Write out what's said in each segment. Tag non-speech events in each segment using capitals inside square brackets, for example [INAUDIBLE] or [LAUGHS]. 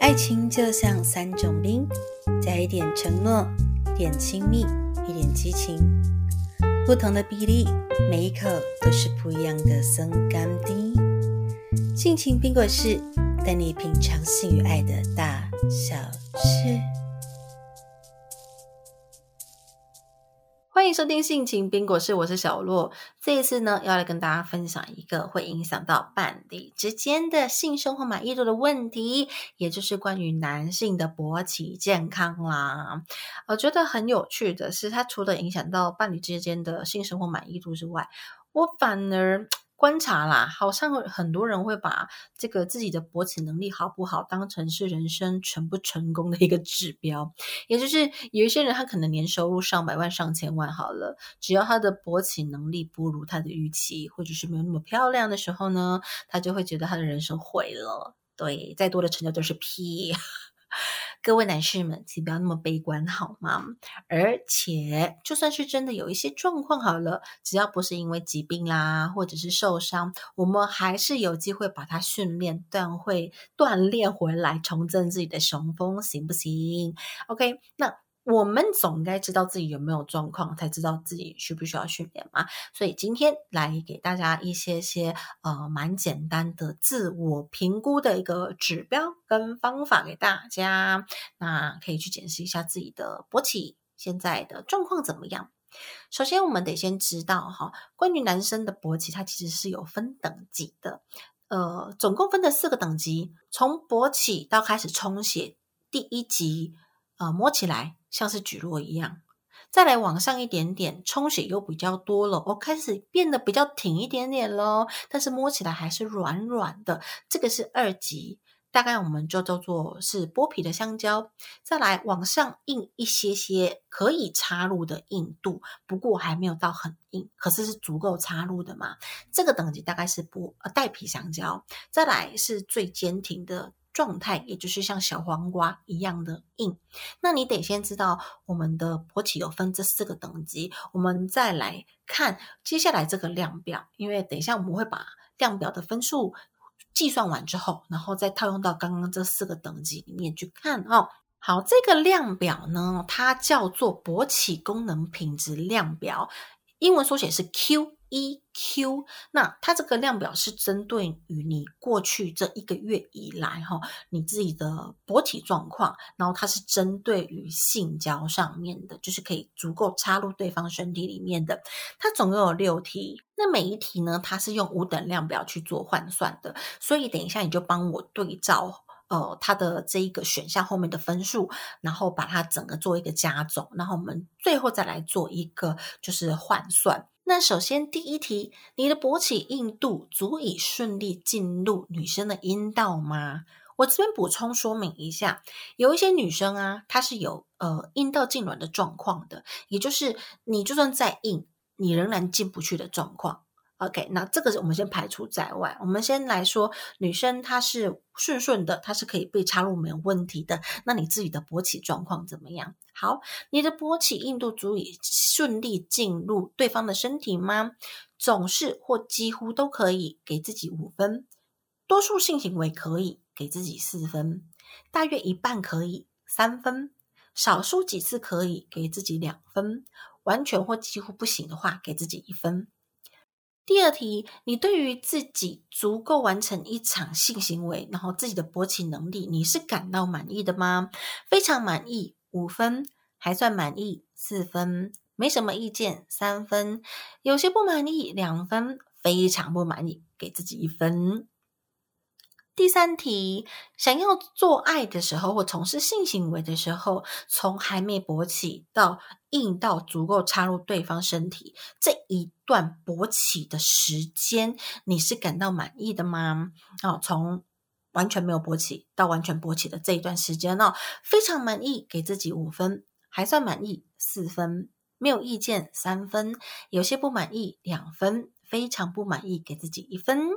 爱情就像三种冰，加一点承诺，一点亲密，一点激情，不同的比例，每一口都是不一样的松甘滴。性情冰果室带你品尝性与爱的大小事。欢迎收听性情冰果室，我是小洛。这一次呢，要来跟大家分享一个会影响到伴侣之间的性生活满意度的问题，也就是关于男性的勃起健康啦。我觉得很有趣的是，它除了影响到伴侣之间的性生活满意度之外，我反而。观察啦，好像很多人会把这个自己的勃起能力好不好当成是人生成不成功的一个指标。也就是有一些人，他可能年收入上百万、上千万，好了，只要他的勃起能力不如他的预期，或者是没有那么漂亮的时候呢，他就会觉得他的人生毁了。对，再多的成就都是屁。各位男士们，请不要那么悲观好吗？而且，就算是真的有一些状况好了，只要不是因为疾病啦，或者是受伤，我们还是有机会把它训练锻会锻炼回来，重振自己的雄风，行不行？OK，那。我们总该知道自己有没有状况，才知道自己需不需要训练嘛。所以今天来给大家一些些呃蛮简单的自我评估的一个指标跟方法给大家，那可以去检视一下自己的勃起现在的状况怎么样。首先，我们得先知道哈，关于男生的勃起，它其实是有分等级的，呃，总共分的四个等级，从勃起到开始充血，第一级。呃，摸起来像是举落一样，再来往上一点点，充血又比较多了，我开始变得比较挺一点点喽。但是摸起来还是软软的，这个是二级，大概我们就叫做是剥皮的香蕉。再来往上硬一些些，可以插入的硬度，不过还没有到很硬，可是是足够插入的嘛。这个等级大概是剥呃带皮香蕉。再来是最坚挺的。状态也就是像小黄瓜一样的硬，那你得先知道我们的勃起有分这四个等级，我们再来看接下来这个量表，因为等一下我们会把量表的分数计算完之后，然后再套用到刚刚这四个等级里面去看哦。好，这个量表呢，它叫做勃起功能品质量表，英文缩写是 Q。EQ，那它这个量表是针对于你过去这一个月以来哈，你自己的勃体状况，然后它是针对于性交上面的，就是可以足够插入对方身体里面的。它总共有六题，那每一题呢，它是用五等量表去做换算的，所以等一下你就帮我对照呃它的这一个选项后面的分数，然后把它整个做一个加总，然后我们最后再来做一个就是换算。那首先第一题，你的勃起硬度足以顺利进入女生的阴道吗？我这边补充说明一下，有一些女生啊，她是有呃阴道痉挛的状况的，也就是你就算再硬，你仍然进不去的状况。OK，那这个我们先排除在外。我们先来说，女生她是顺顺的，她是可以被插入没有问题的。那你自己的勃起状况怎么样？好，你的勃起硬度足以顺利进入对方的身体吗？总是或几乎都可以，给自己五分；多数性行为可以，给自己四分；大约一半可以，三分；少数几次可以，给自己两分；完全或几乎不行的话，给自己一分。第二题，你对于自己足够完成一场性行为，然后自己的勃起能力，你是感到满意的吗？非常满意，五分；还算满意，四分；没什么意见，三分；有些不满意，两分；非常不满意，给自己一分。第三题，想要做爱的时候或从事性行为的时候，从还没勃起到硬到足够插入对方身体这一段勃起的时间，你是感到满意的吗？哦，从完全没有勃起到完全勃起的这一段时间哦，非常满意，给自己五分；还算满意，四分；没有意见，三分；有些不满意，两分；非常不满意，给自己一分。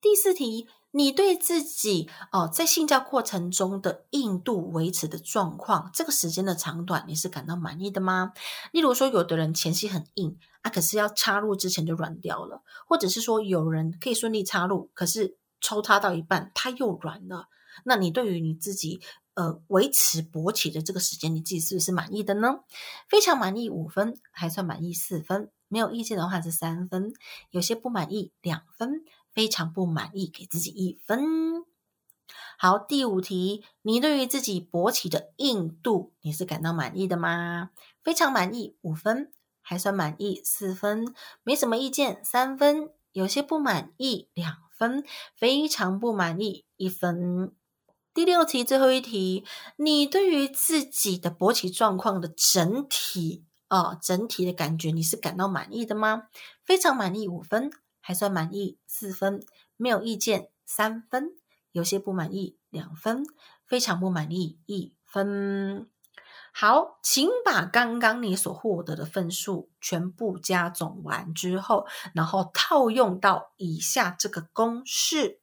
第四题。你对自己哦，在性交过程中的硬度维持的状况，这个时间的长短，你是感到满意的吗？例如说，有的人前期很硬啊，可是要插入之前就软掉了；或者是说，有人可以顺利插入，可是抽插到一半它又软了，那你对于你自己呃维持勃起的这个时间，你自己是不是满意的呢？非常满意五分，还算满意四分，没有意见的话是三分，有些不满意两分，非常不满意给自己一分。好，第五题，你对于自己勃起的硬度，你是感到满意的吗？非常满意五分，还算满意四分，没什么意见三分，有些不满意两分，非常不满意一分。第六题，最后一题，你对于自己的勃起状况的整体啊，整体的感觉，你是感到满意的吗？非常满意五分，还算满意四分，没有意见三分。有些不满意，两分；非常不满意，一分。好，请把刚刚你所获得的分数全部加总完之后，然后套用到以下这个公式：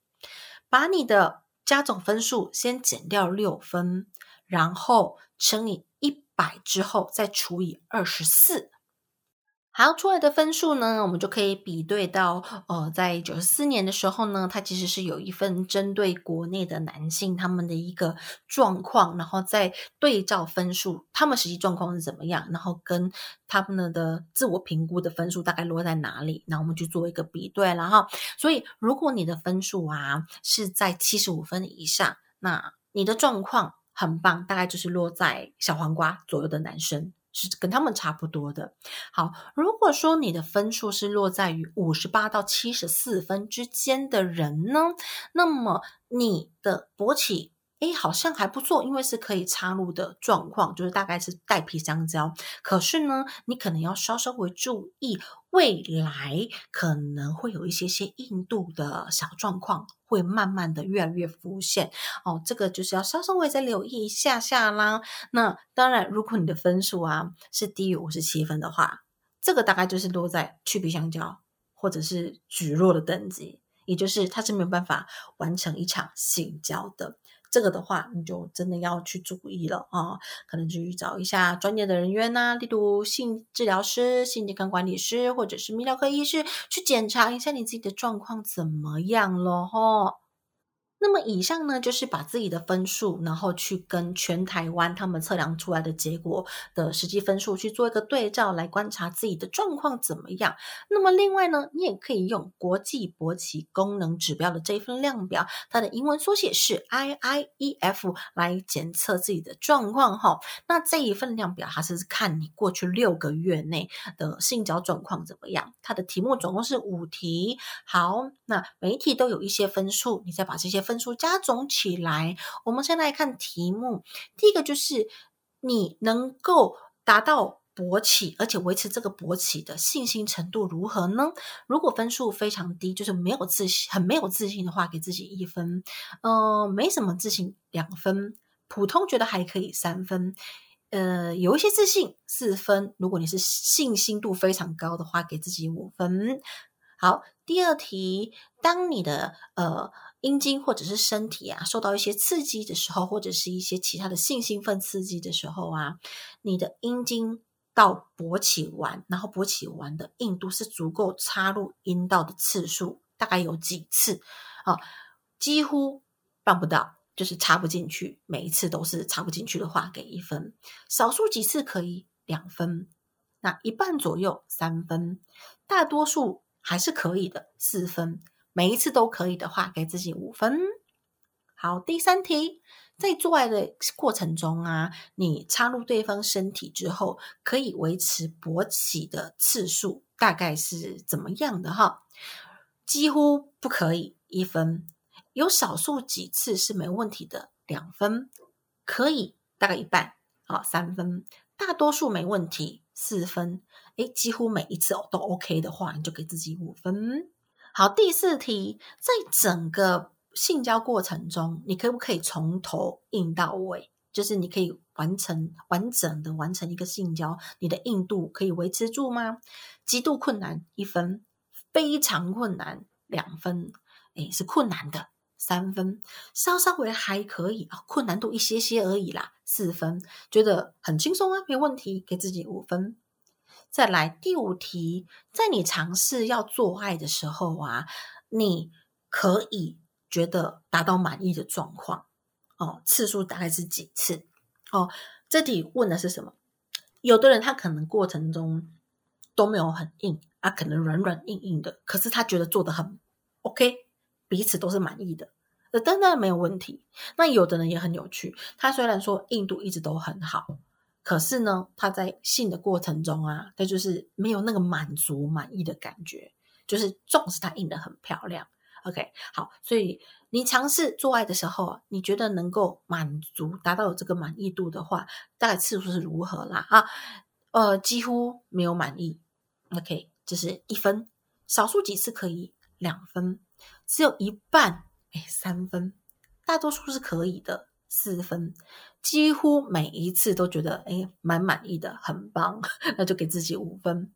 把你的加总分数先减掉六分，然后乘以一百之后再除以二十四。好，出来的分数呢，我们就可以比对到，呃，在九十四年的时候呢，它其实是有一份针对国内的男性他们的一个状况，然后再对照分数，他们实际状况是怎么样，然后跟他们的自我评估的分数大概落在哪里，那我们去做一个比对了哈。所以，如果你的分数啊是在七十五分以上，那你的状况很棒，大概就是落在小黄瓜左右的男生。是跟他们差不多的。好，如果说你的分数是落在于五十八到七十四分之间的人呢，那么你的勃起。哎，好像还不错，因为是可以插入的状况，就是大概是带皮香蕉。可是呢，你可能要稍稍微注意，未来可能会有一些些硬度的小状况，会慢慢的越来越浮现。哦，这个就是要稍稍微再留意一下下啦。那当然，如果你的分数啊是低于五十七分的话，这个大概就是落在去皮香蕉或者是橘弱的等级，也就是它是没有办法完成一场性交的。这个的话，你就真的要去注意了啊，可能去找一下专业的人员呐，例如性治疗师、性健康管理师，或者是泌尿科医师，去检查一下你自己的状况怎么样了哈。那么以上呢，就是把自己的分数，然后去跟全台湾他们测量出来的结果的实际分数去做一个对照，来观察自己的状况怎么样。那么另外呢，你也可以用国际勃起功能指标的这一份量表，它的英文缩写是 IIEF 来检测自己的状况哈。那这一份量表，它是看你过去六个月内的性交状况怎么样。它的题目总共是五题，好，那每一题都有一些分数，你再把这些分。分数加总起来，我们先来看题目。第一个就是你能够达到勃起，而且维持这个勃起的信心程度如何呢？如果分数非常低，就是没有自信、很没有自信的话，给自己一分。嗯，没什么自信两分，普通觉得还可以三分。呃，有一些自信四分。如果你是信心度非常高的话，给自己五分。好，第二题，当你的呃。阴茎或者是身体啊，受到一些刺激的时候，或者是一些其他的性兴奋刺激的时候啊，你的阴茎到勃起完，然后勃起完的硬度是足够插入阴道的次数，大概有几次啊？几乎办不到，就是插不进去，每一次都是插不进去的话，给一分；少数几次可以两分，那一半左右三分，大多数还是可以的四分。每一次都可以的话，给自己五分。好，第三题，在做爱的过程中啊，你插入对方身体之后，可以维持勃起的次数大概是怎么样的？哈，几乎不可以，一分；有少数几次是没问题的，两分；可以大概一半，好，三分；大多数没问题，四分。诶，几乎每一次都 OK 的话，你就给自己五分。好，第四题，在整个性交过程中，你可不可以从头硬到尾？就是你可以完成完整的完成一个性交，你的硬度可以维持住吗？极度困难一分，非常困难两分，诶，是困难的三分，稍稍微还可以啊，困难度一些些而已啦，四分，觉得很轻松啊，没问题，给自己五分。再来第五题，在你尝试要做爱的时候啊，你可以觉得达到满意的状况哦，次数大概是几次哦？这题问的是什么？有的人他可能过程中都没有很硬啊，可能软软硬硬的，可是他觉得做的很 OK，彼此都是满意的，那当然没有问题。那有的人也很有趣，他虽然说硬度一直都很好，可是呢，他在性的过程中啊，他就是没有那个满足满意的感觉，就是纵使他硬的很漂亮。OK，好，所以你尝试做爱的时候，你觉得能够满足、达到这个满意度的话，大概次数是如何啦？啊，呃，几乎没有满意。OK，这是一分，少数几次可以两分，只有一半，哎，三分，大多数是可以的，四分，几乎每一次都觉得哎蛮满意的，很棒，[LAUGHS] 那就给自己五分。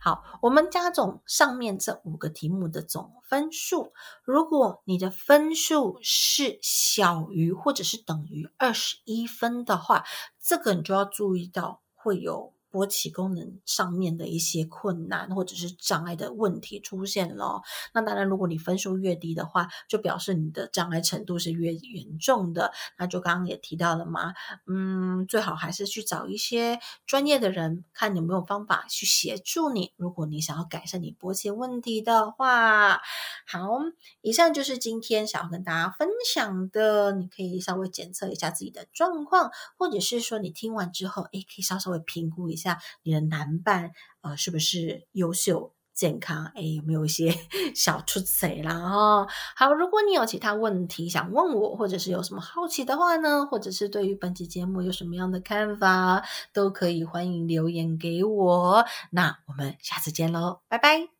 好，我们加总上面这五个题目的总分数。如果你的分数是小于或者是等于二十一分的话，这个你就要注意到会有。勃起功能上面的一些困难或者是障碍的问题出现了，那当然，如果你分数越低的话，就表示你的障碍程度是越严重的。那就刚刚也提到了嘛，嗯，最好还是去找一些专业的人，看有没有方法去协助你。如果你想要改善你勃起问题的话，好，以上就是今天想要跟大家分享的。你可以稍微检测一下自己的状况，或者是说你听完之后，诶，可以稍稍微评估一下。你的男伴呃是不是优秀健康？哎，有没有一些 [LAUGHS] 小出彩啦？哈，好，如果你有其他问题想问我，或者是有什么好奇的话呢，或者是对于本期节目有什么样的看法，都可以欢迎留言给我。那我们下次见喽，拜拜。